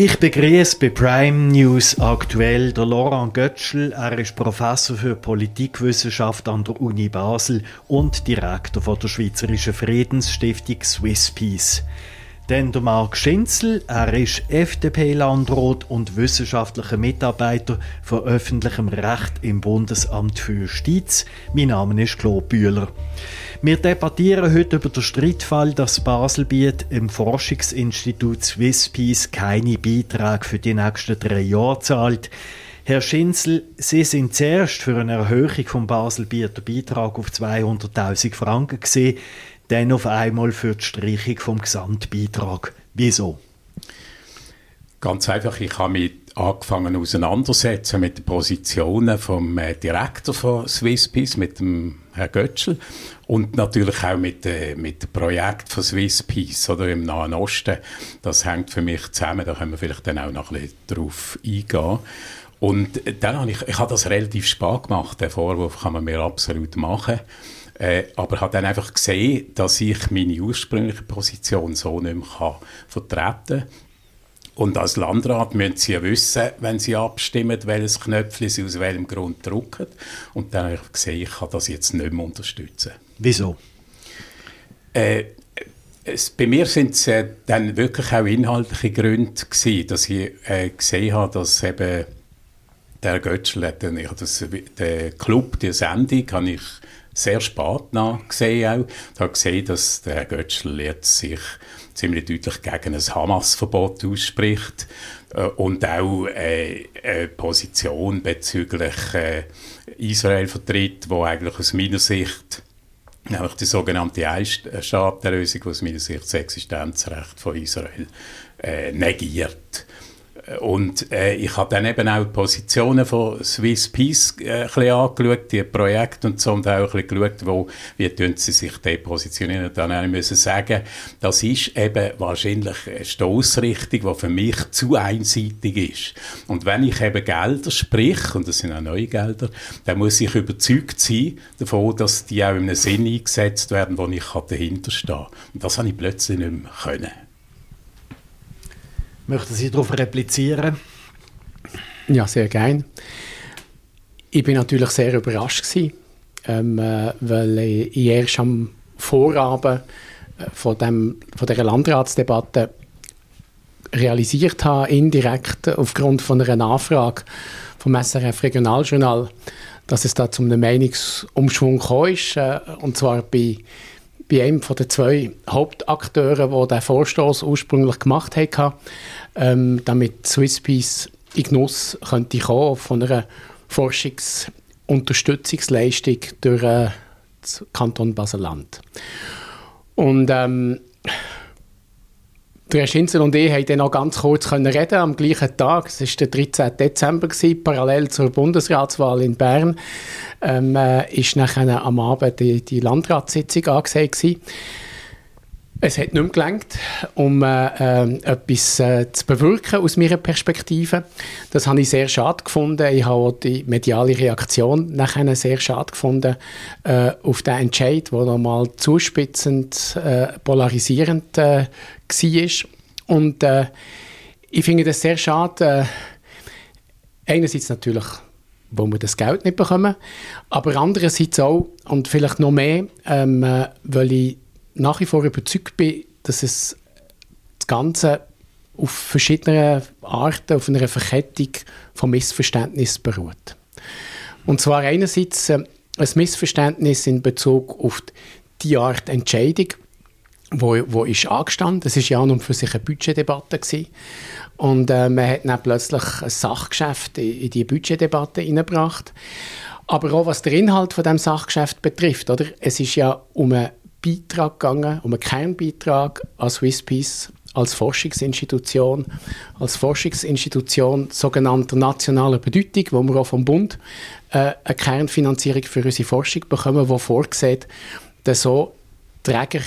Ich begrüße bei Prime News aktuell der Laurent Götschel. Er ist Professor für Politikwissenschaft an der Uni Basel und Direktor von der Schweizerischen Friedensstiftung Swiss Peace. Dann der Marc Schinzel, er ist FDP-Landrat und wissenschaftlicher Mitarbeiter von öffentlichem Recht im Bundesamt für Justiz. Mein Name ist Claude Bühler. Wir debattieren heute über den Streitfall, dass Baselbiet im Forschungsinstitut Swiss Peace keine Beiträge für die nächsten drei Jahre zahlt. Herr Schinzel, Sie sind zuerst für eine Erhöhung vom Baselbieter Beitrag auf 200.000 Franken gesehen, dann auf einmal für die Streichung vom Gesamtbeitrag. Wieso? Ganz einfach, ich habe mich angefangen auseinandersetzen mit den Positionen vom äh, Direktor von Swisspeace, mit dem Herrn Götschel und natürlich auch mit, äh, mit dem Projekt von Swisspeace oder im Nahen Osten. Das hängt für mich zusammen, da können wir vielleicht dann auch noch ein bisschen drauf eingehen. Und dann habe ich, ich habe das relativ spät gemacht, den Vorwurf kann man mir absolut machen. Äh, aber habe dann einfach gesehen, dass ich meine ursprüngliche Position so nicht mehr vertreten kann und als Landrat müssen Sie ja wissen, wenn Sie abstimmen, welches Knöpfchen Sie aus welchem Grund drücken. Und dann habe ich gesehen, ich kann das jetzt nicht mehr unterstützen. Wieso? Äh, es, bei mir sind es äh, dann wirklich auch inhaltliche Gründe gewesen, dass ich äh, gesehen habe, dass eben der Götzl dann, ich das, der Club, die Sendung, habe ich sehr spät gesehen auch. Ich habe gesehen, dass der Götzl jetzt sich ziemlich deutlich gegen ein Hamas-Verbot ausspricht äh, und auch äh, eine Position bezüglich äh, Israel vertritt, wo eigentlich aus meiner Sicht nämlich die sogenannte Einstaatenlösung, die aus meiner Sicht das Existenzrecht von Israel äh, negiert. Und äh, ich habe dann eben auch die Positionen von Swiss Peace äh, ein bisschen angeschaut, die Projekte und so, und auch ein bisschen geschaut, wo, wie tun sie sich da positionieren. Und dann habe müssen sagen, das ist eben wahrscheinlich eine Stossrichtung, die für mich zu einseitig ist. Und wenn ich eben Gelder sprich, und das sind auch neue Gelder, dann muss ich überzeugt sein davon, dass die auch in einem Sinn eingesetzt werden, wo ich dahinter stehe. Und das habe ich plötzlich nicht mehr können. Möchten Sie darauf replizieren? Ja, sehr gerne. Ich bin natürlich sehr überrascht gewesen, ähm, äh, weil ich erst am Vorabend äh, von, dem, von dieser Landratsdebatte realisiert habe, indirekt aufgrund von einer Nachfrage vom SRF Regionaljournal, dass es da zu einem Meinungsumschwung ist, äh, und zwar bei bei einem von den zwei Hauptakteuren, die den Vorstoß ursprünglich gemacht haben, ähm, damit Swisspeace in Genuss könnte kommen von einer Forschungsunterstützungsleistung durch äh, das Kanton Basel-Land. Und ähm, der Schinzel und ich konnten noch ganz kurz reden am gleichen Tag. Es war der 13. Dezember, gewesen, parallel zur Bundesratswahl in Bern. Ähm, äh, ist nachher am Abend die, die Landratssitzung angesehen. Gewesen. Es hat nicht mehr gelangt, um äh, äh, etwas äh, zu bewirken aus meiner Perspektive. Das habe ich sehr schade gefunden. Ich habe auch die mediale Reaktion nachher sehr schade gefunden äh, auf den Entscheid, der nochmal zuspitzend, äh, polarisierend äh, war. Und äh, ich finde das sehr schade. einerseits natürlich wo wir das Geld nicht bekommen, aber andererseits auch, und vielleicht noch mehr, ähm, weil ich nach wie vor überzeugt bin, dass es das Ganze auf verschiedene Arten, auf einer Verkettung von Missverständnissen beruht. Und zwar einerseits äh, ein Missverständnis in Bezug auf die Art Entscheidung, wo, wo ist angestanden. Das ist ja an und für sich eine Budgetdebatte gewesen. Und äh, man hat dann plötzlich ein Sachgeschäft in, in die Budgetdebatte hineingebracht. Aber auch was den Inhalt von dem Sachgeschäft betrifft, oder? Es ist ja um eine Beitrag gegangen, um einen Kernbeitrag an Swisspeace als Forschungsinstitution, als Forschungsinstitution sogenannter nationaler Bedeutung, wo wir auch vom Bund äh, eine Kernfinanzierung für unsere Forschung bekommen, die vorgesehen, dass so Träger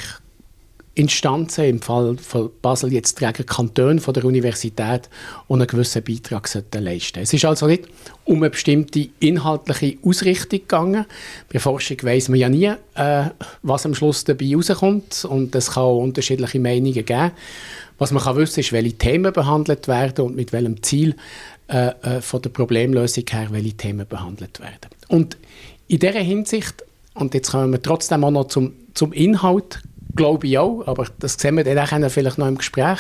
Instanzen, im Fall von Basel jetzt tragen Kantone von der Universität und einen gewissen Beitrag leisten Es ist also nicht um eine bestimmte inhaltliche Ausrichtung gegangen. Bei Forschung weiss man ja nie, äh, was am Schluss dabei rauskommt und es kann auch unterschiedliche Meinungen geben. Was man kann wissen ist, welche Themen behandelt werden und mit welchem Ziel äh, äh, von der Problemlösung her, welche Themen behandelt werden. Und in dieser Hinsicht, und jetzt kommen wir trotzdem auch noch zum, zum Inhalt glaube ich auch, aber das sehen wir dann vielleicht noch im Gespräch,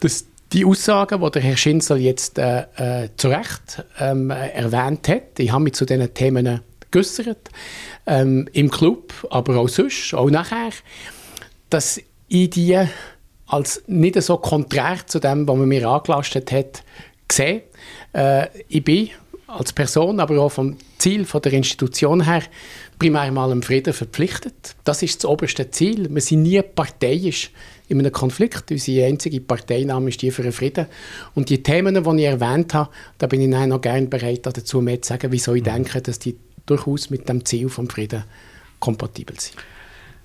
dass die Aussagen, die der Herr Schinzel jetzt äh, äh, zu Recht ähm, erwähnt hat, ich habe mich zu diesen Themen geäußert, ähm, im Club, aber auch sonst, auch nachher, dass ich die als nicht so konträr zu dem, was man mir angelastet hat, sehe. Äh, ich bin als Person, aber auch vom Ziel von der Institution her primär mal im Frieden verpflichtet. Das ist das oberste Ziel. Wir sind nie parteiisch in einem Konflikt. Unsere einzige Parteinahme ist die für den Frieden. Und die Themen, die ich erwähnt habe, da bin ich noch gerne bereit, dazu mehr zu sagen, wieso ich mhm. denke, dass die durchaus mit dem Ziel vom Frieden kompatibel sind.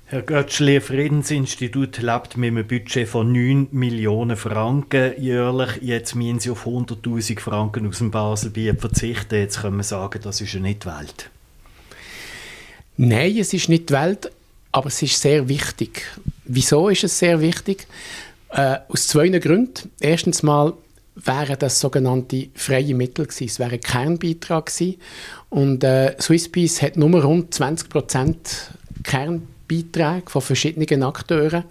Herr Götzschli, Friedensinstitut lebt mit einem Budget von 9 Millionen Franken jährlich. Jetzt müssen Sie auf 100.000 Franken aus dem Baselbiet verzichten. Jetzt können wir sagen, das ist ja nicht die Welt. Nein, es ist nicht die Welt, aber es ist sehr wichtig. Wieso ist es sehr wichtig? Äh, aus zwei Gründen. Erstens mal wären das sogenannte freie Mittel gewesen. Es wäre ein Kernbeitrag gewesen. Und äh, Swisspeace hat nur rund 20% Kernbeiträge von verschiedenen Akteuren.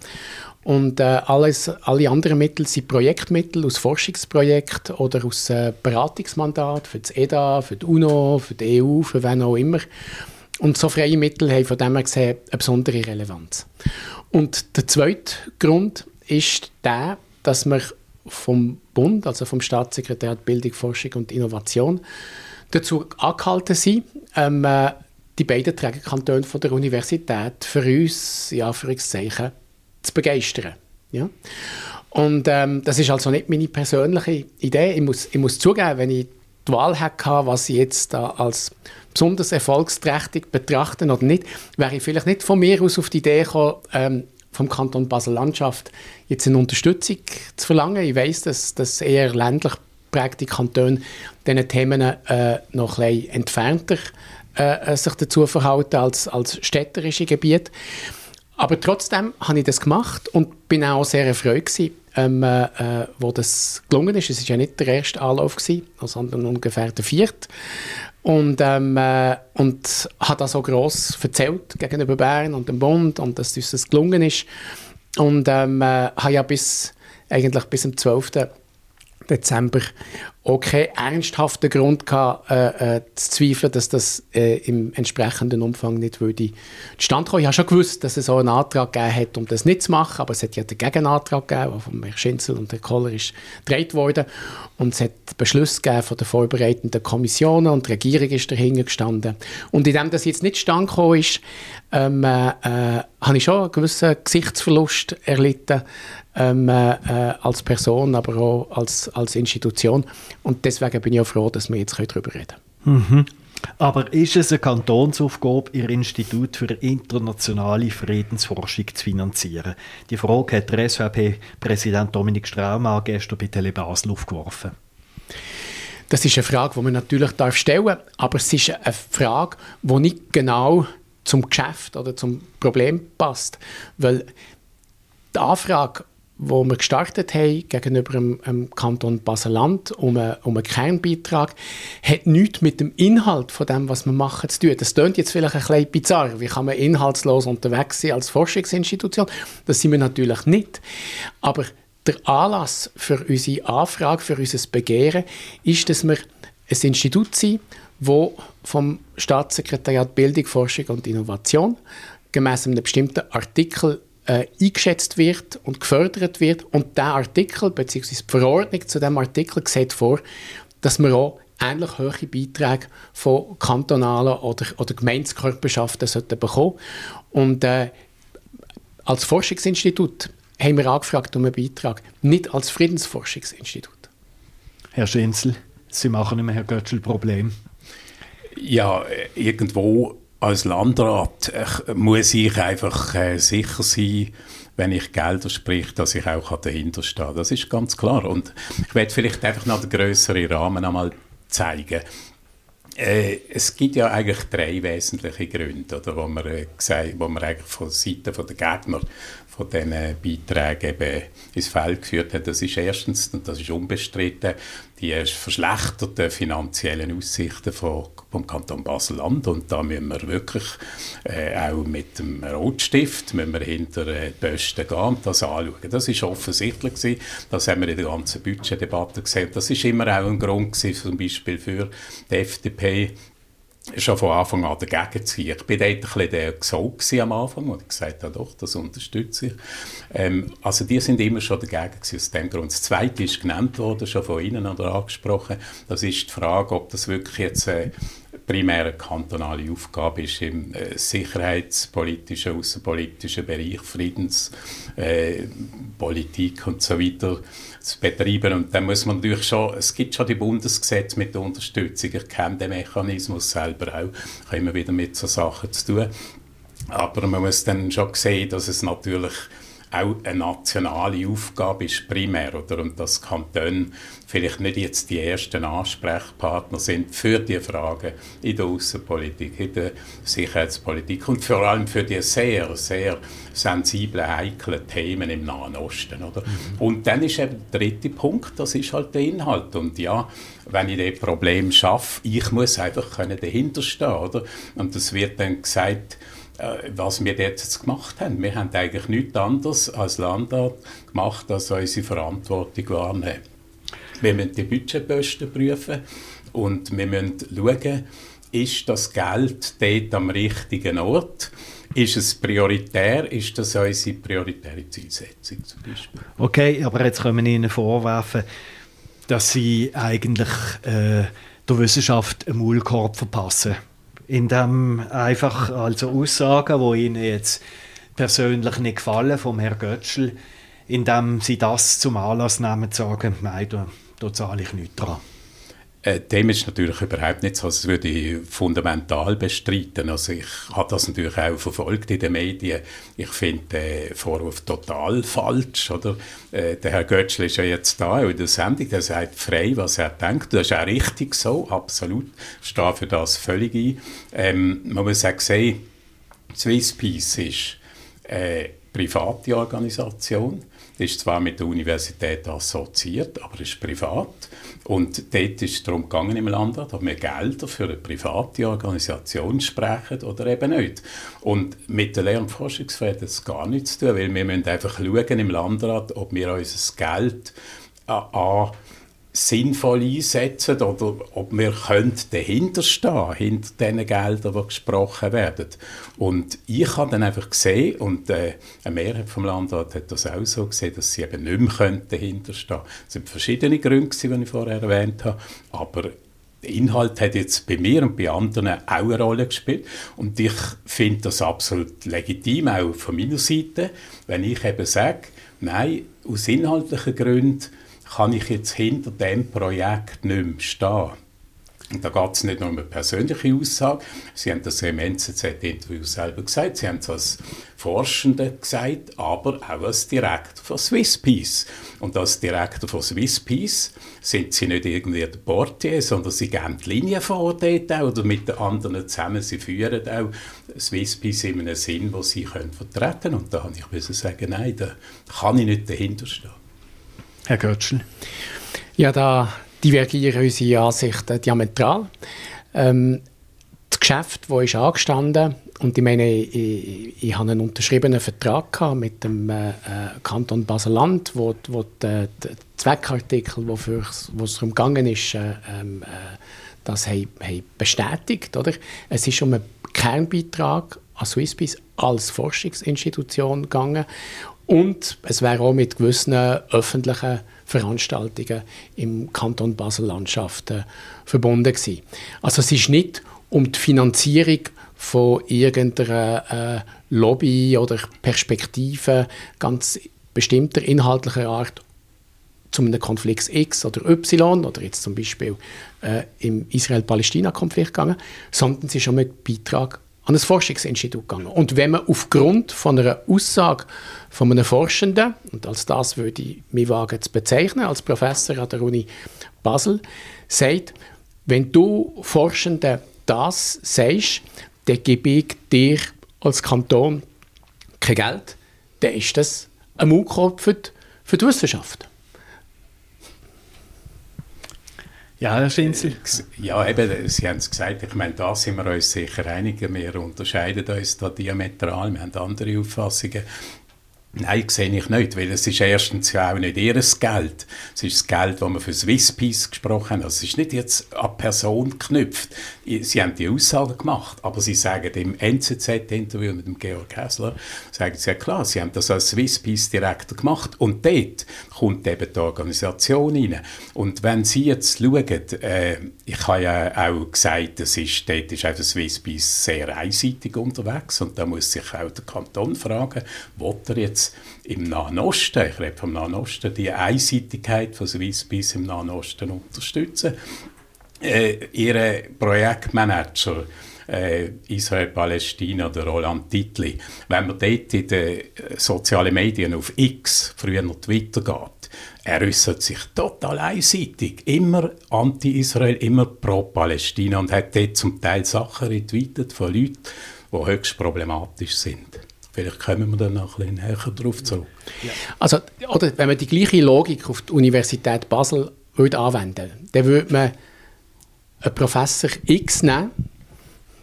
Und äh, alles, alle anderen Mittel sind Projektmittel aus Forschungsprojekten oder aus äh, Beratungsmandat für das EDA, für die UNO, für die EU, für wen auch immer. Und so freie Mittel haben von dem her gesehen eine besondere Relevanz. Und der zweite Grund ist der, dass wir vom Bund, also vom Staatssekretariat Bildung, Forschung und Innovation, dazu angehalten sind, ähm, äh, die beiden Trägerkantone von der Universität für uns, in Anführungszeichen, zu begeistern. Ja? Und ähm, das ist also nicht meine persönliche Idee. Ich muss, ich muss zugeben, wenn ich die Wahl hatte, was ich jetzt da als besonders erfolgsträchtig betrachten oder nicht, wäre ich vielleicht nicht von mir aus auf die Idee gekommen, ähm, vom Kanton Basel-Landschaft jetzt eine Unterstützung zu verlangen. Ich weiß, dass, dass eher ländlich prägte Kantone diesen Themen äh, noch ein bisschen entfernter äh, sich dazu verhalten als, als städterische Gebiete. Aber trotzdem habe ich das gemacht und bin auch sehr erfreut gewesen, ähm, äh, wo das gelungen ist. Es war ja nicht der erste Anlauf, gewesen, sondern ungefähr der vierte. Und, ähm, äh, und hat das so gross erzählt gegenüber Bern und dem Bund und dass uns das gelungen ist. Und ähm, äh, habe ja bis, eigentlich bis zum 12. Dezember auch keinen ernsthaften Grund gehabt, äh, äh, zu zweifeln, dass das äh, im entsprechenden Umfang nicht würde zustande kommen. Ich habe schon gewusst, dass es so einen Antrag gegeben hat, um das nicht zu machen, aber es hat ja den Gegenantrag gegeben, der von Herrn Schinzel und Herrn Koller ist gedreht worden. Und es hat Beschlüsse gegeben von den vorbereitenden Kommissionen und die Regierung ist dahinter gestanden. Und indem das jetzt nicht zustande gekommen ist, ähm, äh, äh, habe ich schon einen gewissen Gesichtsverlust erlitten, ähm, äh, als Person, aber auch als, als Institution. Und deswegen bin ich auch froh, dass wir jetzt darüber reden können. Mhm. Aber ist es eine Kantonsaufgabe, Ihr Institut für internationale Friedensforschung zu finanzieren? Die Frage hat der SVP-Präsident Dominik Straumann gestern bei Tele Basel aufgeworfen. Das ist eine Frage, die man natürlich darf stellen darf, aber es ist eine Frage, die nicht genau zum Geschäft oder zum Problem passt. Weil die Anfrage wo wir gestartet haben gegenüber dem, dem Kanton Baseland um, eine, um einen Kernbeitrag, hat nichts mit dem Inhalt von dem, was wir machen, zu tun. Das klingt jetzt vielleicht ein bisschen bizarr. Wie kann man inhaltslos unterwegs sein als Forschungsinstitution? Das sind wir natürlich nicht. Aber der Anlass für unsere Anfrage, für unser Begehren, ist, dass wir ein Institut sind, wo vom Staatssekretariat Bildung, Forschung und Innovation gemäß einem bestimmten Artikel äh, eingeschätzt wird und gefördert wird. Und der Artikel bzw. die Verordnung zu dem Artikel sieht vor, dass man auch ähnlich hohe Beiträge von kantonalen oder, oder Gemeindekörperschaften sollten bekommen. Und äh, als Forschungsinstitut haben wir angefragt um einen Beitrag, nicht als Friedensforschungsinstitut. Herr Schinzel, Sie machen immer Herr Götzl Problem. Ja, irgendwo als Landrat äh, muss ich einfach äh, sicher sein, wenn ich Gelder sprich, dass ich auch dahinter stehe. Das ist ganz klar. Und ich werde vielleicht einfach noch den größeren Rahmen einmal zeigen. Äh, es gibt ja eigentlich drei wesentliche Gründe, oder, wo, man, äh, gesagt, wo man eigentlich von Seiten der Gegner von diesen Beiträgen eben ins Feld geführt hat. Das ist erstens, und das ist unbestritten, die verschlechterten finanziellen Aussichten vom Kanton Basel-Land. Und da müssen wir wirklich äh, auch mit dem Rotstift müssen wir hinter äh, die Posten gehen und das anschauen. Das ist offensichtlich gewesen. Das haben wir in der ganzen Budgetdebatte gesehen. Das ist immer auch ein Grund gewesen, zum Beispiel für die FDP, schon von Anfang an dagegen zu. Ich war dort ein bisschen der Gesog am Anfang und ich gesagt habe, doch, das unterstütze ich. Ähm, also die sind immer schon dagegen gewesen, aus dem Grund. Das Zweite ist genannt worden, schon von Ihnen oder angesprochen, das ist die Frage, ob das wirklich jetzt äh, primär eine kantonale Aufgabe ist im äh, sicherheitspolitischen, außenpolitischen Bereich, Friedenspolitik äh, und so weiter zu betreiben. Und dann muss man natürlich schon, es gibt schon die Bundesgesetze mit der Unterstützung. Ich kenne den Mechanismus selber auch. Ich habe immer wieder mit so Sachen zu tun. Aber man muss dann schon sehen, dass es natürlich auch eine nationale Aufgabe ist primär, oder? Und dass Kantone vielleicht nicht jetzt die ersten Ansprechpartner sind für die Fragen in der Außenpolitik, in der Sicherheitspolitik und vor allem für die sehr, sehr sensiblen, heiklen Themen im Nahen Osten, oder? Mhm. Und dann ist eben der dritte Punkt, das ist halt der Inhalt. Und ja, wenn ich das Problem schaffe, ich muss einfach können dahinter stehen, oder? Und das wird dann gesagt, was wir jetzt gemacht haben. Wir haben eigentlich nichts anderes als Landrat gemacht, als unsere Verantwortung wahrnehmen. Wir müssen die Budgetposten prüfen und wir müssen schauen, ist das Geld dort am richtigen Ort? Ist es prioritär? Ist das unsere prioritäre Zielsetzung zum Beispiel? Okay, aber jetzt können wir Ihnen vorwerfen, dass Sie eigentlich äh, der Wissenschaft einen Maulkorb verpassen indem einfach also Aussagen, die Ihnen jetzt persönlich nicht gefallen vom Herrn Götschel, indem Sie das zum Anlass nehmen, zu sagen, nein, da, da zahle ich nichts dran. Äh, dem ist natürlich überhaupt nicht so, das würde ich fundamental bestreiten. Also ich habe das natürlich auch verfolgt in den Medien. Ich finde den Vorwurf total falsch. Oder? Äh, der Herr Götzl ist ja jetzt da in der Sendung, der sagt frei, was er denkt. Das ist auch richtig so, absolut. Ich stehe für das völlig ein. Ähm, man muss auch sehen, Swiss Peace ist eine private Organisation ist zwar mit der Universität assoziiert, aber ist privat. Und dort ist es darum gegangen im Land, ob wir Gelder für eine private Organisation sprechen oder eben nicht. Und mit der Lehr- und Forschungsfreiheit hat das gar nichts zu tun, weil wir müssen einfach schauen im Landrat, ob wir unser Geld an sinnvoll einsetzen oder ob wir dahinter stehen, hinter den Geldern, die gesprochen werden. Und ich habe dann einfach gesehen, und äh, eine Mehrheit vom Landrat hat das auch so gesehen, dass sie eben nicht mehr dahinter stehen können. Es sind verschiedene Gründe, die ich vorher erwähnt habe, aber der Inhalt hat jetzt bei mir und bei anderen auch eine Rolle gespielt. Und ich finde das absolut legitim, auch von meiner Seite, wenn ich eben sage, nein, aus inhaltlichen Gründen kann ich jetzt hinter dem Projekt nicht mehr stehen. Und da geht es nicht nur um eine persönliche Aussage. Sie haben das im NZZ-Interview selber gesagt. Sie haben es als Forschende gesagt, aber auch als Direktor von Swisspeace. Und als Direktor von Swisspeace sind Sie nicht irgendwie der Portier, sondern Sie geben die Linie vor dort auch, oder mit den anderen zusammen. Sie führen auch Swisspeace in einem Sinn, wo Sie können vertreten können. Und da habe ich sagen, nein, da kann ich nicht dahinter stehen. Herr Götschel? Ja, da divergieren unsere Ansichten diametral. Ähm, das Geschäft, das ist angestanden, und ich meine, ich, ich, habe einen unterschriebenen Vertrag mit dem äh, äh, Kanton Basel-Land, wo, wo die, die Zweckartikel, wofür es darum ist, äh, ähm, äh, das haben, haben bestätigt. Oder? Es ist um einen Kernbeitrag an Swissbiz als Forschungsinstitution gegangen und es wäre auch mit gewissen öffentlichen Veranstaltungen im Kanton Basel-Landschaften verbunden gewesen. Also es ist nicht um die Finanzierung von irgendeiner äh, Lobby oder Perspektive ganz bestimmter inhaltlicher Art zu einem Konflikt X oder Y oder jetzt zum Beispiel äh, im Israel-Palästina-Konflikt gegangen, sondern es ist um einen Beitrag an ein Forschungsinstitut gegangen. Und wenn man aufgrund von einer Aussage von einem Forschenden, und als das würde ich mich wagen zu bezeichnen, als Professor an der Uni Basel, sagt, wenn du Forschende das sagst, dann gebe ich dir als Kanton kein Geld, dann ist das ein Maulkorb für die Wissenschaft. Ja, Herr Schinzel. Ja, eben, Sie haben es gesagt, ich meine, da sind wir uns sicher einig. Wir unterscheiden uns da diametral, wir haben andere Auffassungen. Nein, sehe ich nicht, weil es ist erstens ja auch nicht ihr Geld. Es ist das Geld, das wir für Swisspeace gesprochen haben. Also es ist nicht jetzt an Person geknüpft. Sie haben die Aussage gemacht, aber Sie sagen im NZZ-Interview mit dem Georg Hässler, sagen Sie ja klar, Sie haben das als Swisspeace-Direktor gemacht und dort kommt eben die Organisation rein. Und wenn Sie jetzt schauen, äh, ich habe ja auch gesagt, das ist, dort ist einfach Swisspeace sehr einseitig unterwegs und da muss sich auch der Kanton fragen, will er jetzt jetzt im Nahen Osten, ich rede vom Nahen Osten, die Einseitigkeit von Swissbiz im Nahen Osten unterstützen. Äh, ihre Projektmanager äh, Israel-Palästina, der Roland Titli, wenn man dort in den sozialen Medien auf X, früher noch Twitter geht, er äußert sich total einseitig, immer anti-Israel, immer pro-Palästina und hat dort zum Teil Sachen retweetet von Leuten, die höchst problematisch sind. Vielleicht kommen wir dann noch ein bisschen näher darauf zurück. Ja. Also, oder wenn man die gleiche Logik auf die Universität Basel würde anwenden dann würde man einen Professor X nehmen,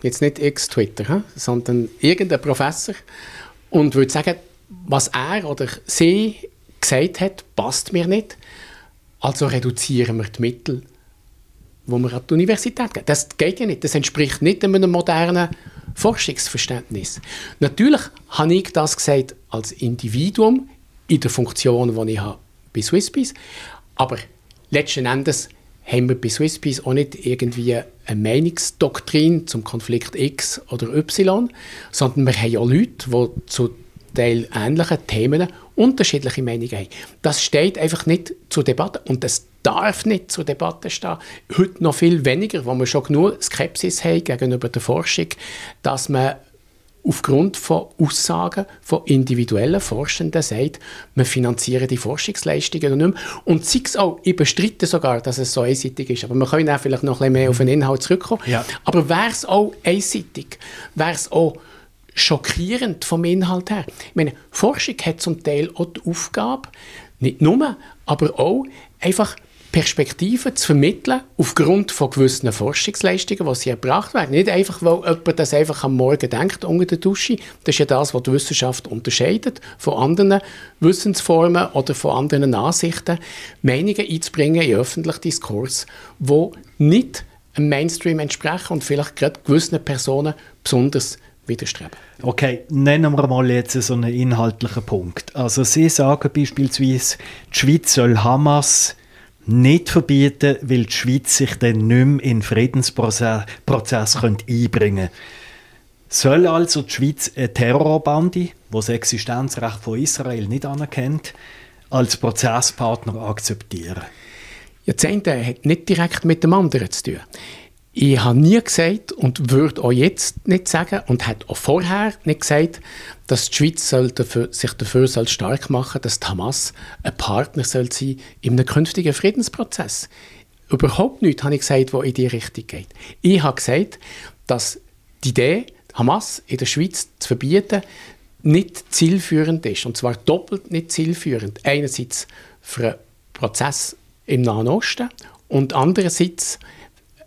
jetzt nicht X-Twitter, sondern irgendeinen Professor, und würde sagen, was er oder sie gesagt hat, passt mir nicht, also reduzieren wir die Mittel, die wir an die Universität geben. Das geht ja nicht, das entspricht nicht einem modernen Forschungsverständnis. Natürlich habe ich das gesagt als Individuum in der Funktion, die ich habe bei Swissbees, aber letzten Endes haben wir bei Swissbees auch nicht irgendwie eine Meinungsdoktrin zum Konflikt X oder Y, sondern wir haben ja Leute, die zu Teil ähnlichen Themen unterschiedliche Meinungen haben. Das steht einfach nicht zur Debatte und das darf nicht zur Debatte stehen. Heute noch viel weniger, wo wir schon genug Skepsis haben gegenüber der Forschung, dass man aufgrund von Aussagen von individuellen Forschenden sagt, wir finanzieren die Forschungsleistungen nicht mehr. Und sei es auch, ich bestreite sogar, dass es so einseitig ist, aber wir können auch vielleicht noch ein bisschen mehr auf den Inhalt zurückkommen. Ja. Aber wäre es auch einseitig, wäre es auch schockierend vom Inhalt her. Ich meine, Forschung hat zum Teil auch die Aufgabe, nicht nur, aber auch einfach Perspektiven zu vermitteln aufgrund von gewissen Forschungsleistungen, die sie erbracht werden. Nicht einfach, weil jemand das einfach am Morgen denkt unter der Dusche. Das ist ja das, was die Wissenschaft unterscheidet von anderen Wissensformen oder von anderen Ansichten, Meinungen einzubringen in öffentlichen Diskurs, wo nicht einem Mainstream entsprechen und vielleicht gerade gewissen Personen besonders widerstreben. Okay, nennen wir mal jetzt so einen inhaltlichen Punkt. Also Sie sagen beispielsweise, die Schweiz soll Hamas nicht verbieten, weil die Schweiz sich dann nicht mehr in den Friedensprozess einbringen könnte. Soll also die Schweiz eine Terrorbande, die das Existenzrecht von Israel nicht anerkennt, als Prozesspartner akzeptieren? Ja, das eine hat nicht direkt mit dem anderen zu tun. Ich habe nie gesagt und würde auch jetzt nicht sagen und hat auch vorher nicht gesagt, dass die Schweiz dafür, sich dafür soll stark machen soll, dass die Hamas ein Partner soll sein in einem künftigen Friedensprozess. Überhaupt nichts habe ich gesagt, was in die Richtung geht. Ich habe gesagt, dass die Idee, Hamas in der Schweiz zu verbieten, nicht zielführend ist. Und zwar doppelt nicht zielführend. Einerseits für einen Prozess im Nahen Osten und andererseits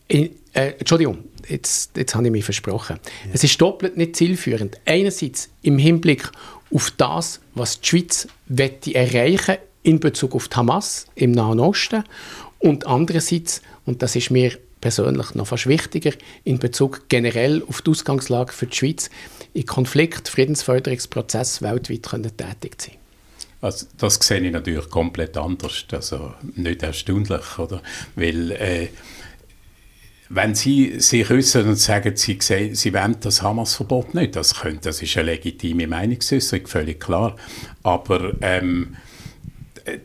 in, äh, Entschuldigung, jetzt, jetzt habe ich mich versprochen. Ja. Es ist doppelt nicht zielführend. Einerseits im Hinblick auf das, was die Schweiz wette erreichen in Bezug auf die Hamas im Nahen Osten und andererseits, und das ist mir persönlich noch fast wichtiger, in Bezug generell auf die Ausgangslage für die Schweiz, in Konflikt, Friedensförderungsprozess weltweit können tätig sein. Also das sehe ich natürlich komplett anders, also nicht erstaunlich, oder? Weil äh, wenn Sie sich äußern und sagen, Sie, sehen, Sie wollen das Hamas-Verbot nicht, das, können, das ist eine legitime Meinungsäußerung, völlig klar. Aber ähm,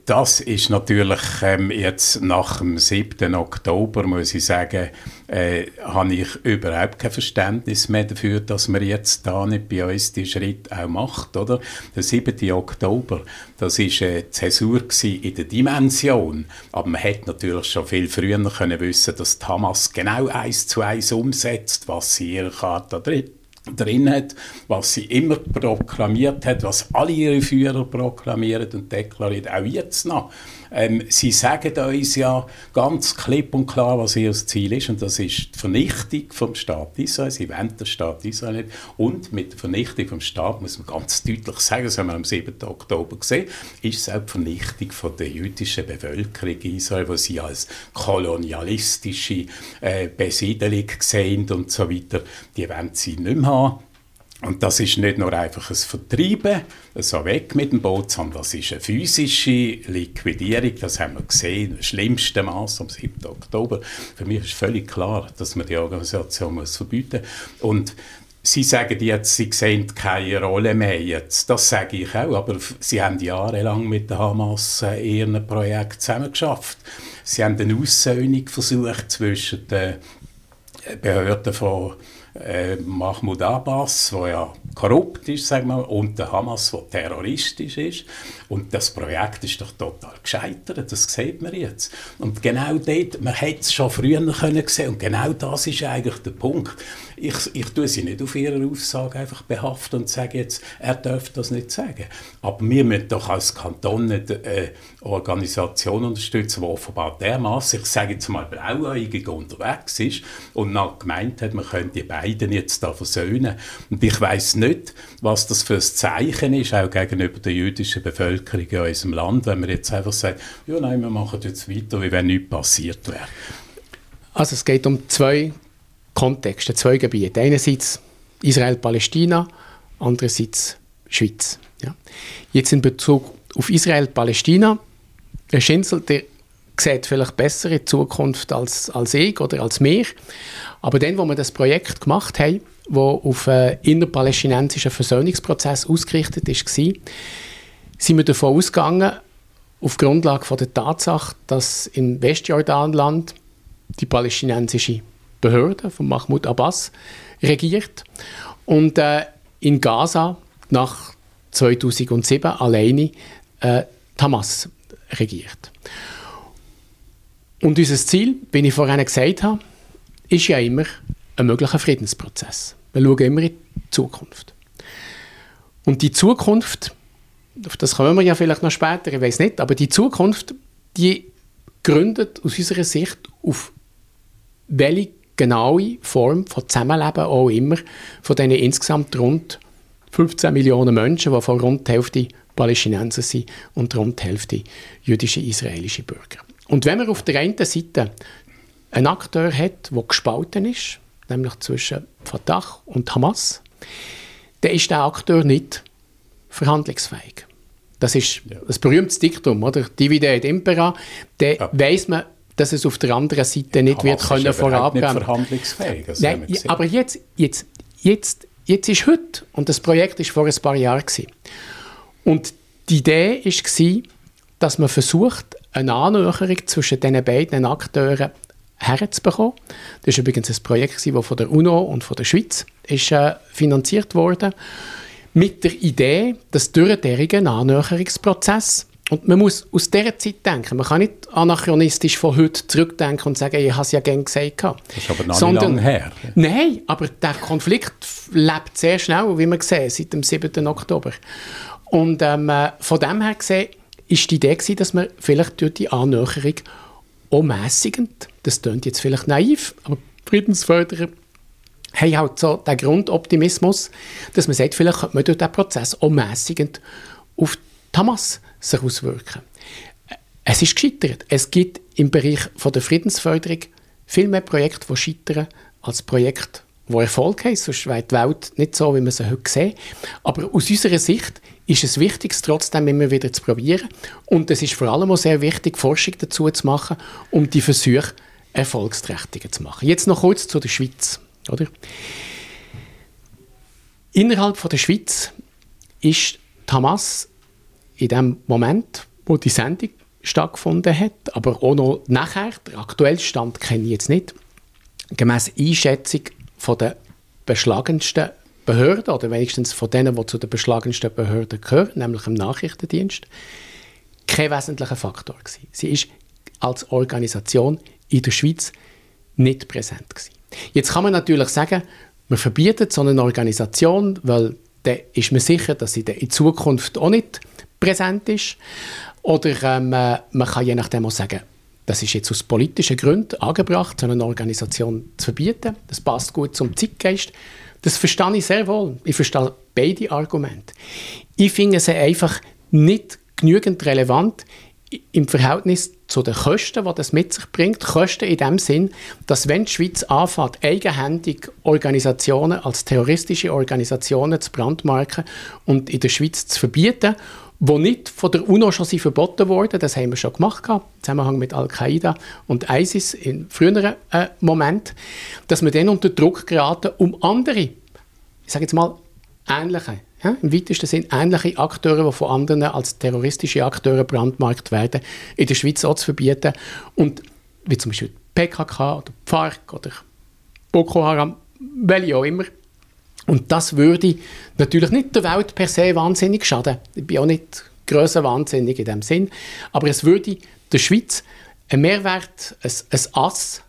das ist natürlich ähm, jetzt nach dem 7. Oktober, muss ich sagen, äh, habe ich überhaupt kein Verständnis mehr dafür, dass man jetzt da nicht bei uns die Schritt auch macht, oder? Der 7. Oktober, das ist eine Zäsur in der Dimension, aber man hätte natürlich schon viel früher können wissen, dass Hamas genau eins zu eins umsetzt, was sie ihrer Charta drin drin hat, was sie immer proklamiert hat, was alle ihre Führer proklamieren und deklarieren, auch jetzt noch. Ähm, sie sagen uns ja ganz klipp und klar, was ihr Ziel ist, und das ist die Vernichtung vom Staat Israel. Sie wollen den Staat Israel nicht. Und mit der Vernichtung vom Staat muss man ganz deutlich sagen, das haben wir am 7. Oktober gesehen, ist es auch die Vernichtung von der jüdischen Bevölkerung Israel, die sie als kolonialistische äh, Besiedelung sehen und so weiter. Die wollen sie nicht mehr haben. Und das ist nicht nur einfach ein Vertreiben, so weg mit dem Boot, sondern das ist eine physische Liquidierung. Das haben wir gesehen, das schlimmste Maß am 7. Oktober. Für mich ist völlig klar, dass man die Organisation muss verbieten muss. Und Sie sagen jetzt, Sie sehen keine Rolle mehr jetzt. Das sage ich auch, aber Sie haben jahrelang mit der Hamas äh, Ihren Projekt zusammengeschafft. Sie haben eine Aussöhnung versucht zwischen den Behörden von äh, Mahmoud Abbas, der ja korrupt ist, sagen wir, und der Hamas, der terroristisch ist. Und das Projekt ist doch total gescheitert, das sieht man jetzt. Und genau dort, man hätte es schon früher können sehen und genau das ist eigentlich der Punkt. Ich, ich tue sie nicht auf ihre Aussage einfach behaften und sage jetzt, er darf das nicht sagen. Aber wir müssen doch als Kanton nicht eine äh, Organisation unterstützen, die offenbar dermaßen, ich sage jetzt mal, blauäugig unterwegs ist und noch gemeint hat, man könnte die beiden jetzt da versöhnen. Und ich weiß nicht, was das für ein Zeichen ist, auch gegenüber der jüdischen Bevölkerung in unserem Land, wenn man jetzt einfach sagt, ja nein, wir machen jetzt weiter, wie wenn nichts passiert wäre. Also es geht um zwei Kontexte, zwei Gebiete. Einerseits Israel-Palästina, andererseits Schweiz. Ja. Jetzt in Bezug auf Israel-Palästina, Herr Schinzel, der sieht vielleicht besser in Zukunft als, als ich oder als mir. Aber dann, wo wir das Projekt gemacht haben, wo auf einen innerpalästinensischen Versöhnungsprozess ausgerichtet ist, war, sind wir davon ausgegangen, auf Grundlage von der Tatsache, dass im Westjordanland die palästinensische Behörde von Mahmoud Abbas regiert und äh, in Gaza nach 2007 alleine äh, Hamas regiert. Und unser Ziel, wie ich vorhin gesagt habe, ist ja immer ein möglicher Friedensprozess. Wir schauen immer in die Zukunft. Und die Zukunft, auf das kommen wir ja vielleicht noch später, ich weiß nicht, aber die Zukunft, die gründet aus unserer Sicht auf welche genaue Form von Zusammenleben auch immer von diesen insgesamt rund 15 Millionen Menschen, die von rund die Hälfte Palästinenser sind und rund die Hälfte jüdische israelische Bürger. Und wenn man auf der einen Seite einen Akteur hat, der gespalten ist, nämlich zwischen Fatah und Hamas, dann ist der Akteur nicht verhandlungsfähig. Das ist ja. das berühmte Diktum, oder? Divide et impera. Dann ja. weiss man, dass es auf der anderen Seite nicht Hamas wird können vorabgehen. Nicht verhandlungsfähig. Nein, aber jetzt, jetzt, jetzt, jetzt ist heute und das Projekt ist vor ein paar Jahren gewesen. Und die Idee war, dass man versucht, eine Annäherung zwischen diesen beiden Akteuren herzubekommen. Das war übrigens ein Projekt, das von der UNO und von der Schweiz ist, äh, finanziert wurde. Mit der Idee, dass durch diesen Annäherungsprozess und man muss aus dieser Zeit denken. Man kann nicht anachronistisch von heute zurückdenken und sagen, ich habe es ja gerne gesagt. Das ist aber noch Sondern, nicht lange her. Nein, aber der Konflikt lebt sehr schnell, wie wir sehen, seit dem 7. Oktober. Und ähm, äh, von dem her gesehen, ist die Idee gewesen, dass man vielleicht durch die Annäherung auch mässigend, das klingt jetzt vielleicht naiv, aber Friedensförderer haben halt so den Grundoptimismus, dass man sagt, vielleicht könnte man durch diesen Prozess auch mässigend auf die Hamas sich auswirken. Es ist gescheitert. Es gibt im Bereich von der Friedensförderung viel mehr Projekte, die scheitern, als Projekte, die Erfolg haben. Sonst wäre die Welt nicht so, wie wir sie heute sehen. Aber aus unserer Sicht ist es wichtig, es trotzdem immer wieder zu probieren. Und es ist vor allem auch sehr wichtig, Forschung dazu zu machen, um die Versuche erfolgsträchtiger zu machen. Jetzt noch kurz zu der Schweiz. Oder? Innerhalb von der Schweiz ist Hamas in dem Moment, wo die Sendung stattgefunden hat, aber auch noch nachher, der aktuelle Stand kenne ich jetzt nicht, gemäß Einschätzung von der beschlagensten Behörden oder wenigstens von denen, die zu den beschlagensten Behörden gehören, nämlich im Nachrichtendienst, kein wesentlicher Faktor gewesen. Sie ist als Organisation in der Schweiz nicht präsent gewesen. Jetzt kann man natürlich sagen, man verbietet so eine Organisation, weil dann ist man sicher, dass sie in Zukunft auch nicht präsent ist. Oder ähm, äh, man kann je nachdem auch sagen, das ist jetzt aus politischen Gründen angebracht, so eine Organisation zu verbieten. Das passt gut zum Zeitgeist. Das verstehe ich sehr wohl. Ich verstehe beide Argumente. Ich finde sie einfach nicht genügend relevant im Verhältnis zu den Kosten, die das mit sich bringt. Kosten in dem Sinn, dass wenn die Schweiz anfängt, eigenhändig Organisationen als terroristische Organisationen zu brandmarken und in der Schweiz zu verbieten, wo nicht von der UNO schon sind verboten wurden, das haben wir schon gemacht, im Zusammenhang mit Al-Qaida und ISIS in früheren äh, Momenten, dass wir dann unter Druck geraten, um andere, ich sage jetzt mal, ähnliche ja, im weitesten Sinn ähnliche Akteure, die von anderen als terroristische Akteure brandmarkt werden, in der Schweiz auch zu verbieten. Und wie zum Beispiel PKK oder FARC oder Boko Haram, welche auch immer. Und das würde natürlich nicht der Welt per se wahnsinnig schaden. Ich bin auch nicht grösser wahnsinnig in dem Sinn. Aber es würde der Schweiz einen Mehrwert, ein, ein Ass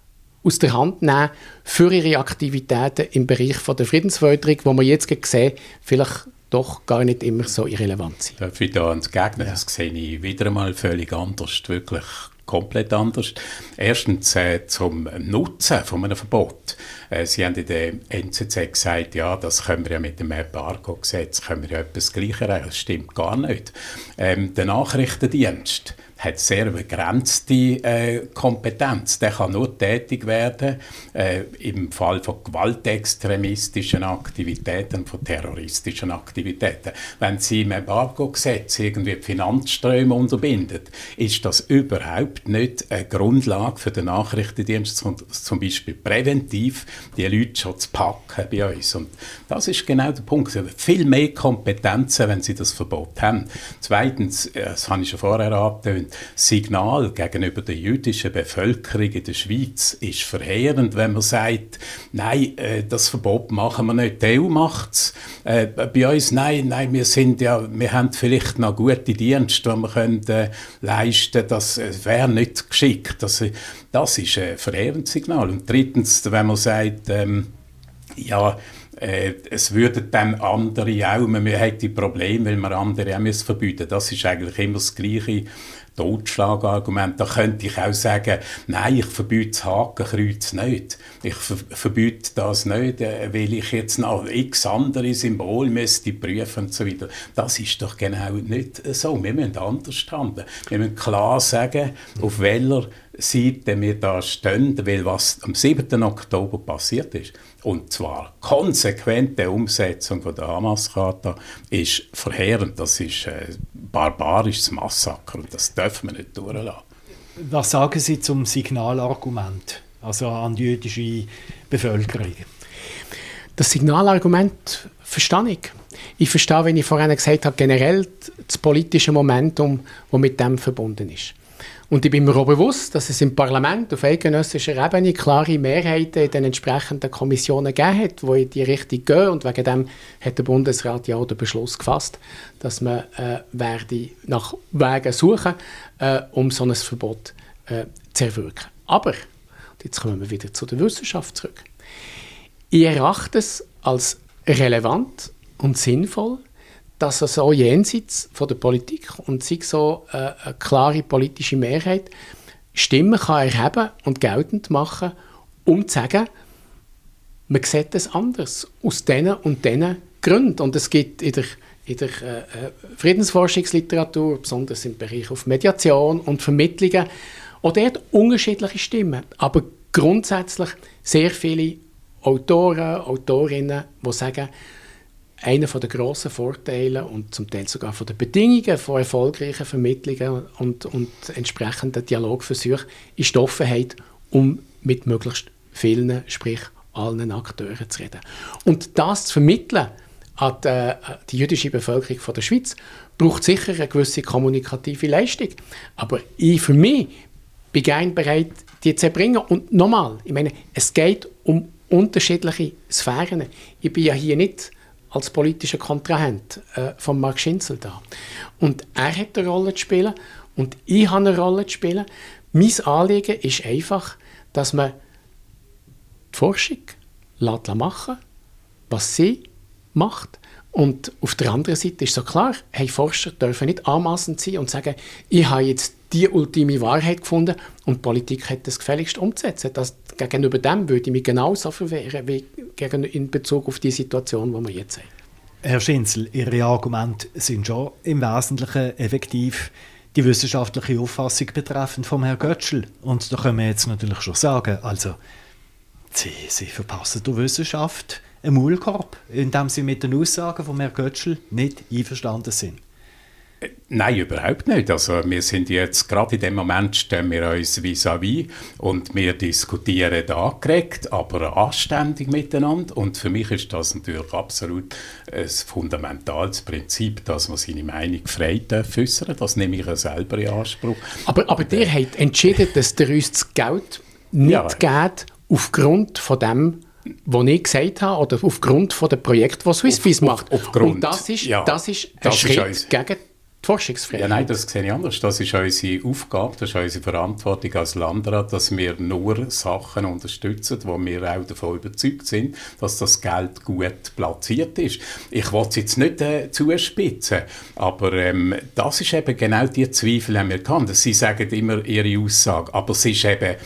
aus der Hand nehmen für ihre Aktivitäten im Bereich von der Friedensförderung, wo man jetzt sehen, vielleicht doch gar nicht immer so irrelevant sind. Darf ich da entgegnen? Ja. Das sehe ich wieder einmal völlig anders, wirklich komplett anders. Erstens äh, zum Nutzen von einem Verbot. Äh, Sie haben in der NZZ gesagt, ja, das können wir ja mit dem Embargo-Gesetz, können wir ja etwas Gleiches erreichen. Das stimmt gar nicht. Ähm, der Nachrichtendienst hat sehr begrenzte äh, Kompetenz. Der kann nur tätig werden äh, im Fall von gewaltextremistischen Aktivitäten, von terroristischen Aktivitäten. Wenn Sie im Embargo-Gesetz irgendwie Finanzströme unterbindet, ist das überhaupt nicht eine Grundlage für den Nachrichtendienst, zum, zum Beispiel präventiv die Leute schon zu packen bei uns. Und das ist genau der Punkt. Sie haben viel mehr Kompetenzen, wenn Sie das Verbot haben. Zweitens, äh, das habe ich schon vorher angetönt, Signal gegenüber der jüdischen Bevölkerung in der Schweiz ist verheerend, wenn man sagt, nein, äh, das Verbot machen wir nicht, die EU macht es. Äh, bei uns, nein, nein, wir sind ja, wir haben vielleicht noch gute Dienste, die wir können, äh, leisten das äh, wäre nicht geschickt. Das, das ist ein verheerendes Signal. Und drittens, wenn man sagt, ähm, ja, äh, es würden dann andere auch, man hätte Probleme, weil man andere auch verbieten müssen. Das ist eigentlich immer das Gleiche. Totschlagargument. Da könnte ich auch sagen, nein, ich verbiete das Hakenkreuz nicht. Ich ver verbiete das nicht, äh, weil ich jetzt noch x andere Symbole müsste prüfen und so weiter. Das ist doch genau nicht so. Wir müssen anders handeln. Wir müssen klar sagen, auf welcher Seite wir da stehen, weil was am 7. Oktober passiert ist, und zwar konsequente Umsetzung von der Hamas-Charta, ist verheerend. Das ist ein barbarisches Massaker und das dürfen wir nicht durchlassen. Was sagen Sie zum Signalargument, also an die jüdische Bevölkerung? Das Signalargument verstehe ich. Ich verstehe, wenn ich vorhin gesagt habe, generell das politische Momentum, das mit dem verbunden ist. Und ich bin mir auch bewusst, dass es im Parlament auf eidgenössischer Ebene klare Mehrheiten in den entsprechenden Kommissionen gegeben hat, die in die Richtung gehen. Und wegen dem hat der Bundesrat ja auch den Beschluss gefasst, dass man äh, werde nach Wegen suchen, äh, um so ein Verbot äh, zu erwirken. Aber, jetzt kommen wir wieder zu der Wissenschaft zurück. Ich erachte es als relevant und sinnvoll, dass er so jenseits von der Politik und sich so äh, eine klare politische Mehrheit Stimmen kann erheben und geltend machen, um zu sagen, man sieht es anders, aus diesen und diesen Gründen. Und es gibt in der, in der äh, äh, Friedensforschungsliteratur, besonders im Bereich auf Mediation und Vermittlungen, auch dort unterschiedliche Stimmen, aber grundsätzlich sehr viele Autoren, Autorinnen, die sagen, einer der grossen Vorteile und zum Teil sogar von den Bedingungen von erfolgreichen Vermittlungen und, und entsprechenden Dialogversuchen ist die Offenheit, um mit möglichst vielen, sprich allen Akteuren zu reden. Und das zu vermitteln an die, äh, die, jüdische Bevölkerung von der Schweiz, braucht sicher eine gewisse kommunikative Leistung. Aber ich für mich bin gerne bereit, die zu erbringen. Und nochmal, ich meine, es geht um unterschiedliche Sphären. Ich bin ja hier nicht als politischer Kontrahent äh, von Mark Schinzel da. Und er hat eine Rolle zu spielen und ich habe eine Rolle zu spielen. Mein Anliegen ist einfach, dass man die Forschung machen was sie macht. Und auf der anderen Seite ist so klar, hey, Forscher dürfen nicht anmaßend sein und sagen, ich habe jetzt die ultime Wahrheit gefunden und die Politik hat das gefälligst umzusetzen. Das, gegenüber dem würde ich mich genauso verwehren wie in Bezug auf die Situation, die wir jetzt haben. Herr Schinzel, Ihre Argumente sind schon im Wesentlichen effektiv die wissenschaftliche Auffassung betreffend vom Herrn Götschel. Und da können wir jetzt natürlich schon sagen, also Sie, Sie verpassen der Wissenschaft einen Maulkorb, indem Sie mit den Aussagen von Herrn Götschel nicht einverstanden sind. Nein, überhaupt nicht. Also wir sind jetzt, gerade in dem Moment stehen wir uns vis-à-vis -vis und wir diskutieren angeregt, aber anständig miteinander. Und für mich ist das natürlich absolut ein fundamentales Prinzip, dass man seine Meinung frei äußern darf. Das nehme ich ja selber in Anspruch. Aber, aber ihr habt entschieden, dass ihr uns das Geld nicht ja. gebt, aufgrund von dem, was ich gesagt habe, oder aufgrund von dem Projekt, das Swisspeace macht. Auf, aufgrund, Und das ist, ja, das ist ein das Schritt ist gegen Forschungsfreiheit. Ja, nein, das sehe ich anders. Das ist unsere Aufgabe, das ist unsere Verantwortung als Landrat, dass wir nur Sachen unterstützen, wo wir auch davon überzeugt sind, dass das Geld gut platziert ist. Ich will es jetzt nicht äh, zuspitzen, aber ähm, das ist eben genau die Zweifel, die wir haben. Sie sagen immer ihre Aussage, aber es ist eben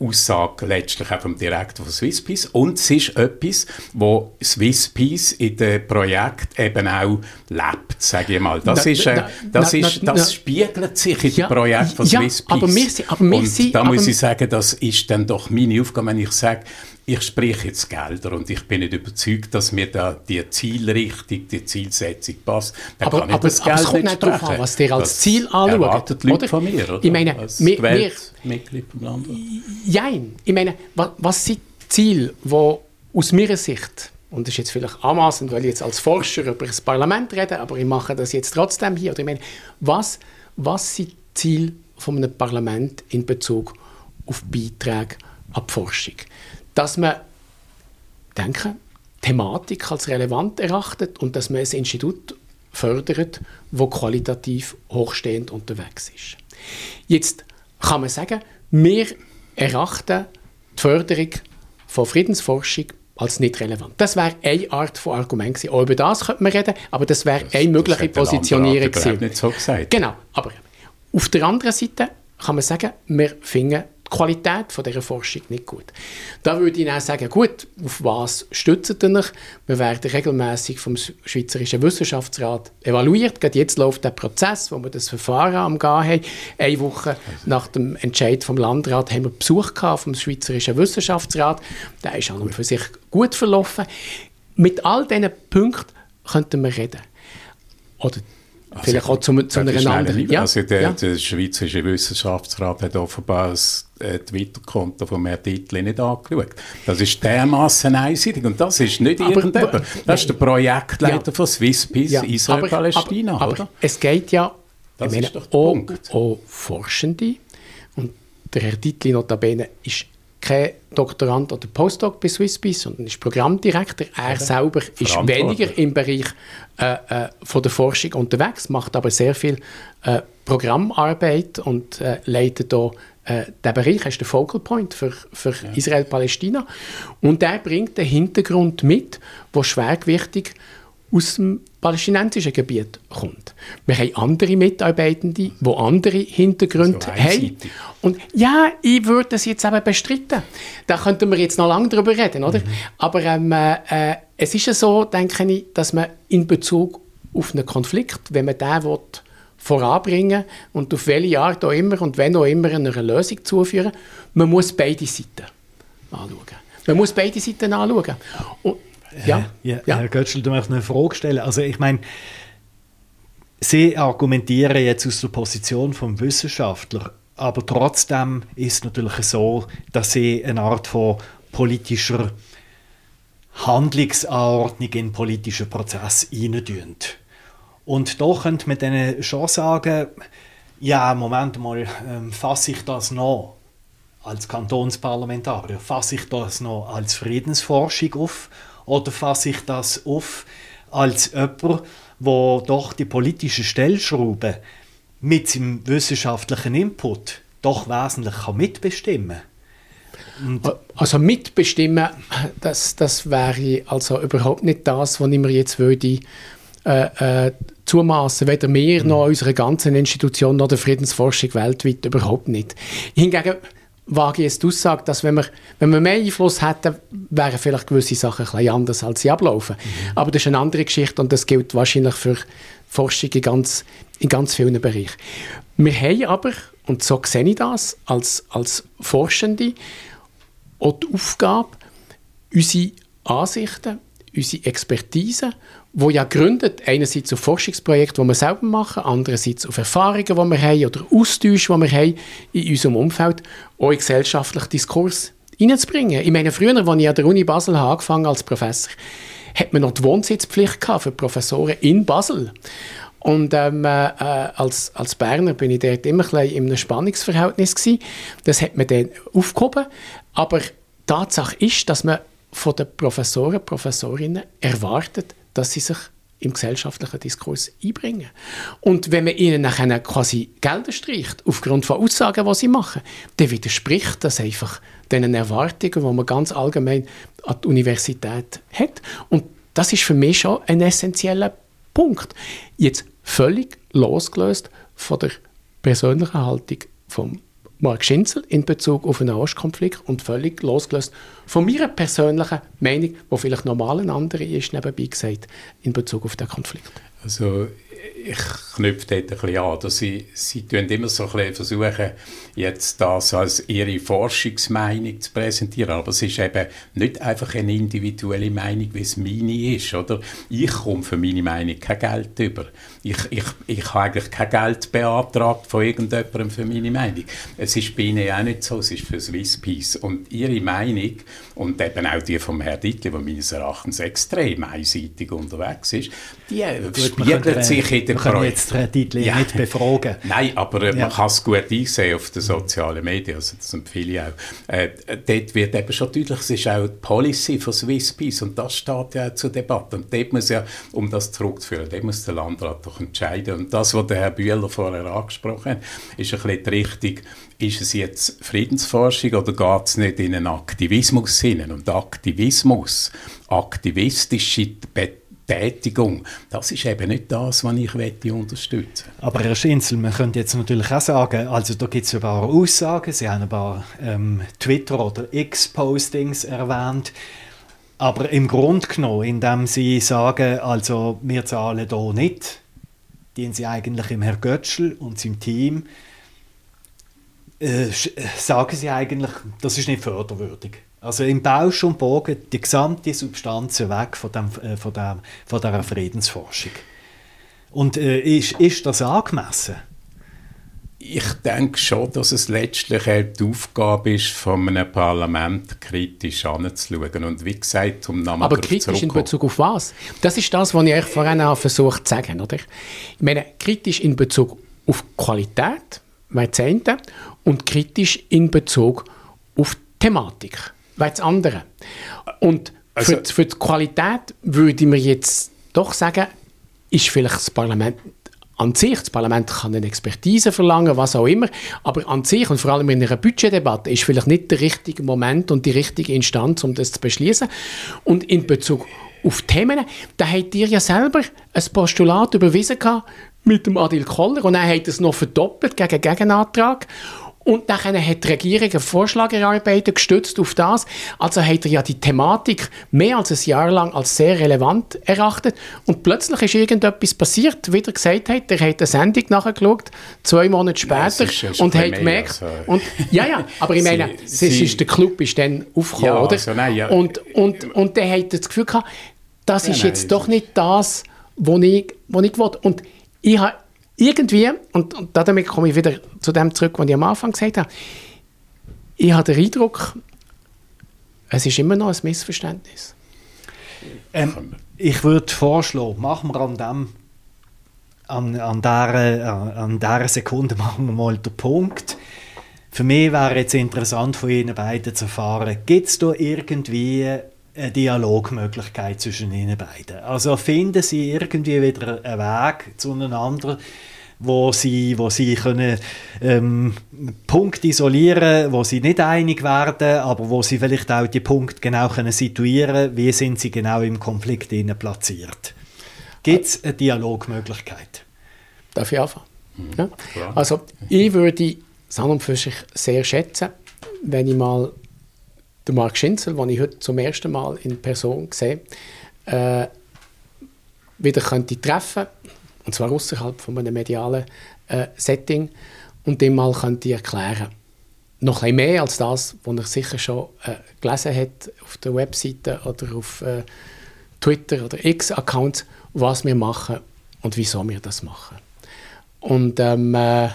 Aussage letztlich auch vom Direktor von Swisspeace und es ist etwas, wo Swisspeace in dem Projekt eben auch lebt, sage ich mal. Das, na, ist, äh, das, na, ist, das spiegelt sich in ja, dem Projekt von ja, Swisspeace. Aber wir, aber wir und da muss ich sagen, das ist dann doch meine Aufgabe, wenn ich sage, ich spreche jetzt Gelder und ich bin nicht überzeugt, dass mir da die Zielrichtung, die Zielsetzung passt. Dann aber, aber, das aber es kommt nicht darauf an, was ihr als das Ziel anschaut. erwartet Leute oder? von mir, oder? Ich meine, als wir, wir, Mitglied vom Land. Jein. Ich meine, was, was sind Ziele, die aus meiner Sicht und das ist jetzt vielleicht anmaßend, weil ich jetzt als Forscher über das Parlament rede, aber ich mache das jetzt trotzdem hier. Oder ich meine, was, was sind Ziele von einem Parlament in Bezug auf Beiträge an die Forschung? Dass man, denke, Thematik als relevant erachtet und dass man ein Institut fördert, wo qualitativ hochstehend unterwegs ist. Jetzt kann man sagen, wir erachten die Förderung von Friedensforschung als nicht relevant. Das wäre eine Art von Argument gewesen. Auch über das könnte man reden, aber das wäre eine mögliche Positionierung gewesen. nicht so gesagt. Genau, aber auf der anderen Seite kann man sagen, wir finden die Qualität dieser Forschung nicht gut. Da würde ich auch sagen, gut, auf was stützt ihr euch? Wir werden regelmäßig vom Schweizerischen Wissenschaftsrat evaluiert. Gerade jetzt läuft der Prozess, wo wir das Verfahren am Gehen haben. Eine Woche nach dem Entscheid vom Landrat haben wir Besuch gehabt vom Schweizerischen Wissenschaftsrat. Der ist an und für sich gut verlaufen. Mit all diesen Punkten könnten wir reden. Oder also Vielleicht auch zu, zu einer anderen. Ja, also der, ja. der Schweizerische Wissenschaftsrat hat offenbar das Twitter-Konto von Herrn Dietli nicht angeschaut. Das ist dermaßen einseitig und das ist nicht irgendjemand. Das ist der Projektleiter ja. von Swisspeace ja. Israel-Palästina, aber, aber, aber, es geht ja das meine, ist doch der auch, Punkt. auch Forschende und der Herr Dietli notabene ist kein Doktorand oder Postdoc bei Swisspeace, sondern ist Programmdirektor. Er okay. selber ist weniger im Bereich äh, äh, von der Forschung unterwegs, macht aber sehr viel äh, Programmarbeit und äh, leitet hier äh, der Bereich ist der Focal Point für, für ja. Israel-Palästina. Und der bringt den Hintergrund mit, wo schwergewichtig aus dem palästinensischen Gebiet kommt. Wir haben andere Mitarbeitende, die andere Hintergründe so haben. Und ja, ich würde das jetzt eben bestreiten. Da könnten wir jetzt noch lange darüber reden, oder? Mhm. Aber ähm, äh, es ist ja so, denke ich, dass man in Bezug auf einen Konflikt, wenn man den will, voranbringen und auf welche Art auch immer und wenn auch immer einer Lösung zuführen, man muss beide Seiten anschauen. Man muss beide Seiten anschauen. Und ja, ja, ja. Herr Götzl, du möchtest eine Frage stellen. Also ich meine, Sie argumentieren jetzt aus der Position vom Wissenschaftler, aber trotzdem ist es natürlich so, dass Sie eine Art von politischer Handlungsanordnung in politischen Prozess hinein Und da könnte man dann schon sagen, ja, Moment mal, ähm, fasse ich das noch als Kantonsparlamentarier, fasse ich das noch als Friedensforschung auf oder fasse ich das auf als jemand, wo doch die politische Stellschraube mit seinem wissenschaftlichen Input doch wesentlich kann mitbestimmen kann? Also mitbestimmen, das, das wäre also überhaupt nicht das, was ich mir jetzt würde äh, äh, zumaßen, weder wir mhm. noch unserer ganzen Institution noch der Friedensforschung weltweit überhaupt nicht. Hingegen wage jetzt die Aussage, dass wenn wir, wenn wir mehr Einfluss hätten, wären vielleicht gewisse Sachen ein bisschen anders, als sie ablaufen. Mhm. Aber das ist eine andere Geschichte und das gilt wahrscheinlich für Forschung in ganz, in ganz vielen Bereichen. Wir haben aber, und so sehe ich das, als, als Forschende auch die Aufgabe, unsere Ansichten, unsere Expertise wo ja gründet, einerseits auf Forschungsprojekte, die wir selber machen, andererseits auf Erfahrungen, die wir haben oder Austausch, die wir haben in unserem Umfeld, auch in gesellschaftlichen Diskurs hineinzubringen. Ich meine, früher, als ich an der Uni Basel angefangen als Professor, hat man noch die Wohnsitzpflicht für Professoren in Basel. Und ähm, äh, als, als Berner bin ich dort immer ein in einem Spannungsverhältnis gewesen. Das hat man dann aufgehoben. Aber Tatsache ist, dass man von den Professoren, Professorinnen erwartet, dass sie sich im gesellschaftlichen Diskurs einbringen. Und wenn man ihnen nachher quasi Gelder streicht, aufgrund von Aussagen, die sie machen, dann widerspricht das einfach den Erwartungen, die man ganz allgemein an die Universität hat. Und das ist für mich schon ein essentieller Punkt. Jetzt völlig losgelöst von der persönlichen Haltung vom Mark Schinzel in Bezug auf den Ostkonflikt und völlig losgelöst von meiner persönlichen Meinung, die vielleicht normal eine andere ist, nebenbei gesagt, in Bezug auf den Konflikt. Also ich knüpfe dort ein bisschen an. Dass sie, sie immer so ein bisschen versuchen, jetzt das als ihre Forschungsmeinung zu präsentieren. Aber es ist eben nicht einfach eine individuelle Meinung, wie es meine ist. Oder? Ich komme für meine Meinung kein Geld über. Ich, ich, ich habe eigentlich kein Geld beantragt von irgendjemandem für meine Meinung. Es ist bei Ihnen auch nicht so, es ist für Swisspeace. Und Ihre Meinung und eben auch die vom Herrn Dittli, der meines Erachtens extrem einseitig unterwegs ist, die spiegelt sich in der Wir können jetzt Dittli ja. nicht befragen. Nein, aber äh, ja. man kann es gut einsehen auf den sozialen Medien, also das empfehle ich auch. Äh, dort wird eben schon deutlich, es ist auch die Policy von Swisspeace und das steht ja auch zur Debatte. Und dort muss ja, um das zurückzuführen, dort muss der Landrat doch entscheiden. Und das, was der Herr Bühler vorher angesprochen hat, ist ein bisschen die Richtung, ist es jetzt Friedensforschung oder geht es nicht in einen Aktivismus hinein? Und Aktivismus, aktivistische Betätigung, das ist eben nicht das, was ich unterstützen. Aber Herr Schinzel, man könnte jetzt natürlich auch sagen, also da gibt es ein paar Aussagen, Sie haben ein paar ähm, Twitter- oder X-Postings erwähnt, aber im Grunde genommen, indem Sie sagen, also wir zahlen hier nicht, dienen Sie eigentlich im Herrn Götschel und seinem Team äh, sagen sie eigentlich, das ist nicht förderwürdig. Also im Bausch und Bogen die gesamte Substanz weg von, dem, äh, von, dem, von dieser Friedensforschung. Und äh, ist, ist das angemessen? Ich denke schon, dass es letztlich die Aufgabe ist, von einem Parlament kritisch anzuschauen. Und wie gesagt, um nochmal Aber kritisch in Bezug auf was? Das ist das, was ich euch vorhin auch versucht zu sagen. Oder? Ich meine, kritisch in Bezug auf Qualität, eine, und kritisch in Bezug auf die Thematik, wäre das andere. Und also, für, für die Qualität würde ich mir jetzt doch sagen, ist vielleicht das Parlament an sich, das Parlament kann eine Expertise verlangen, was auch immer, aber an sich und vor allem in einer Budgetdebatte ist vielleicht nicht der richtige Moment und die richtige Instanz, um das zu beschließen. Und in Bezug auf Themen, da habt ihr ja selber ein Postulat überwiesen mit dem Adil Koller und er hat es noch verdoppelt gegen Gegenantrag. Und dann hat die Regierung einen Vorschlag erarbeitet, gestützt auf das. Also hat er ja die Thematik mehr als ein Jahr lang als sehr relevant erachtet. Und plötzlich ist irgendetwas passiert, wie er gesagt hat. Er hat eine Sendung nachgeschaut, zwei Monate später, ja, und hat gemerkt. Also. Und, ja, ja, aber ich meine, sie, sie, ist, der Club ist dann aufgekommen, ja, oder? Also nein, ja. Und, und, und der hat das Gefühl gehabt, das ist nein, jetzt doch nicht das, was ich, was ich will. Und ich habe irgendwie, und, und damit komme ich wieder zu dem zurück, was ich am Anfang gesagt habe, ich habe den Eindruck, es ist immer noch ein Missverständnis. Ähm, ich würde vorschlagen, machen wir an dem an, an, dieser, an dieser Sekunde machen wir mal den Punkt. Für mich wäre jetzt interessant von Ihnen beiden zu erfahren, gibt es da irgendwie eine Dialogmöglichkeit zwischen Ihnen beiden? Also finden Sie irgendwie wieder einen Weg zueinander, wo sie, wo sie können, ähm, Punkte isolieren wo sie nicht einig werden, aber wo sie vielleicht auch die Punkte genau können situieren wie sind sie genau im Konflikt platziert. Gibt es eine Dialogmöglichkeit? Darf ich anfangen? Mhm. Ja? Also ich würde San und für sich sehr schätzen, wenn ich mal den Marc Schinzel, den ich heute zum ersten Mal in Person sehe, äh, wieder könnte treffen und zwar außerhalb von einem medialen äh, Setting und dem mal könnte erklären noch ein mehr als das, was er sicher schon äh, gelesen hat auf der Webseite oder auf äh, Twitter oder X-Accounts, was wir machen und wieso wir das machen. Und, ähm, äh,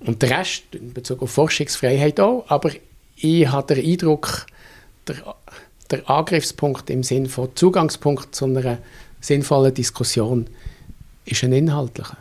und der Rest in Bezug auf Forschungsfreiheit auch, aber ich habe den Eindruck, der, der Angriffspunkt im Sinne von Zugangspunkt zu einer sinnvollen Diskussion ist ein inhaltlicher.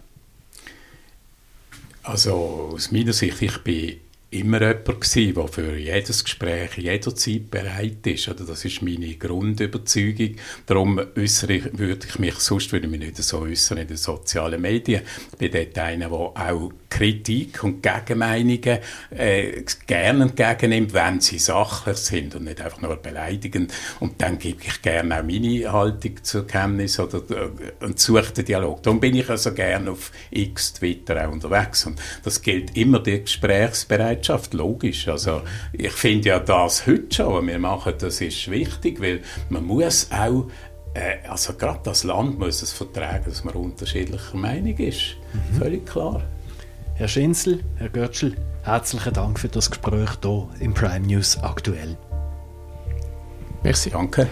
Also aus meiner Sicht, ich bin immer jemand gewesen, der für jedes Gespräch jederzeit bereit ist. Oder das ist meine Grundüberzeugung. Darum äußere ich, würde ich mich, sonst würde ich mich nicht so äußern in den sozialen Medien. Ich bin dort einer, der auch Kritik und Gegenmeinungen äh, gerne entgegennimmt, wenn sie sachlich sind und nicht einfach nur beleidigend. Und dann gebe ich gerne auch meine Haltung zur Kenntnis oder, äh, und suche den Dialog. Darum bin ich also gerne auf X, Twitter auch unterwegs. Und das gilt immer die Gesprächsbereitschaft, logisch. Also ich finde ja das heute schon, was wir machen, das ist wichtig, weil man muss auch äh, also gerade das Land muss es vertragen, dass man unterschiedlicher Meinung ist. Mhm. Völlig klar. Herr Schinzel, Herr Götschel, herzlichen Dank für das Gespräch hier im Prime News aktuell. Merci. Danke.